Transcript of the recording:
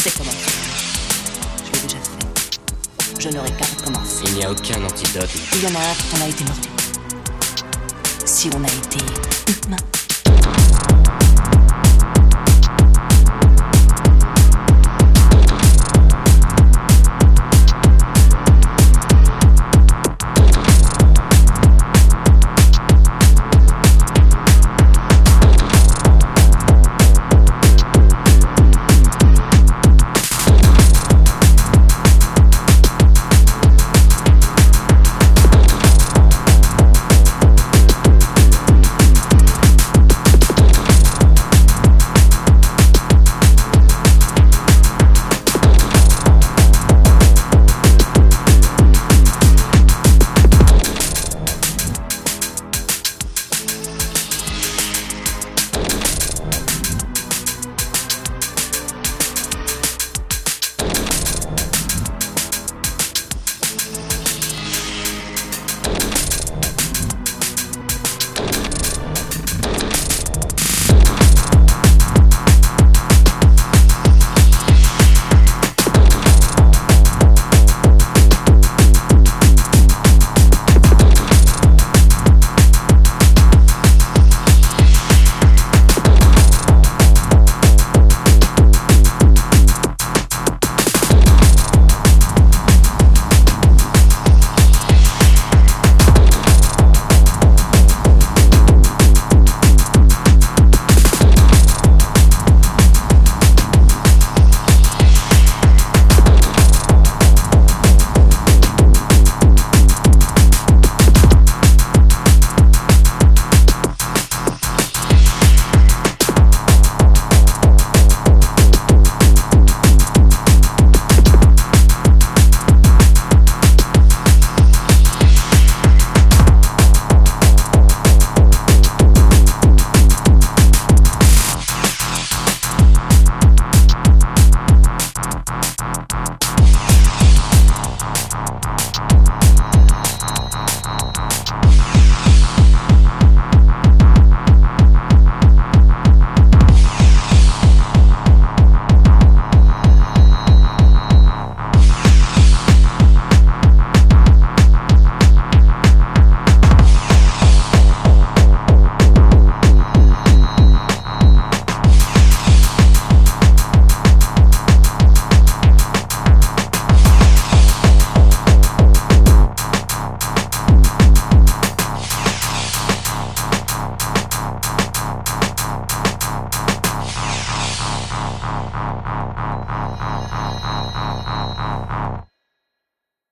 sais comment faire. Je l'ai déjà fait. Je n'aurai qu'à recommencer. Il n'y a aucun antidote. Il y en a un quand on a été mordu. Si on a été humain.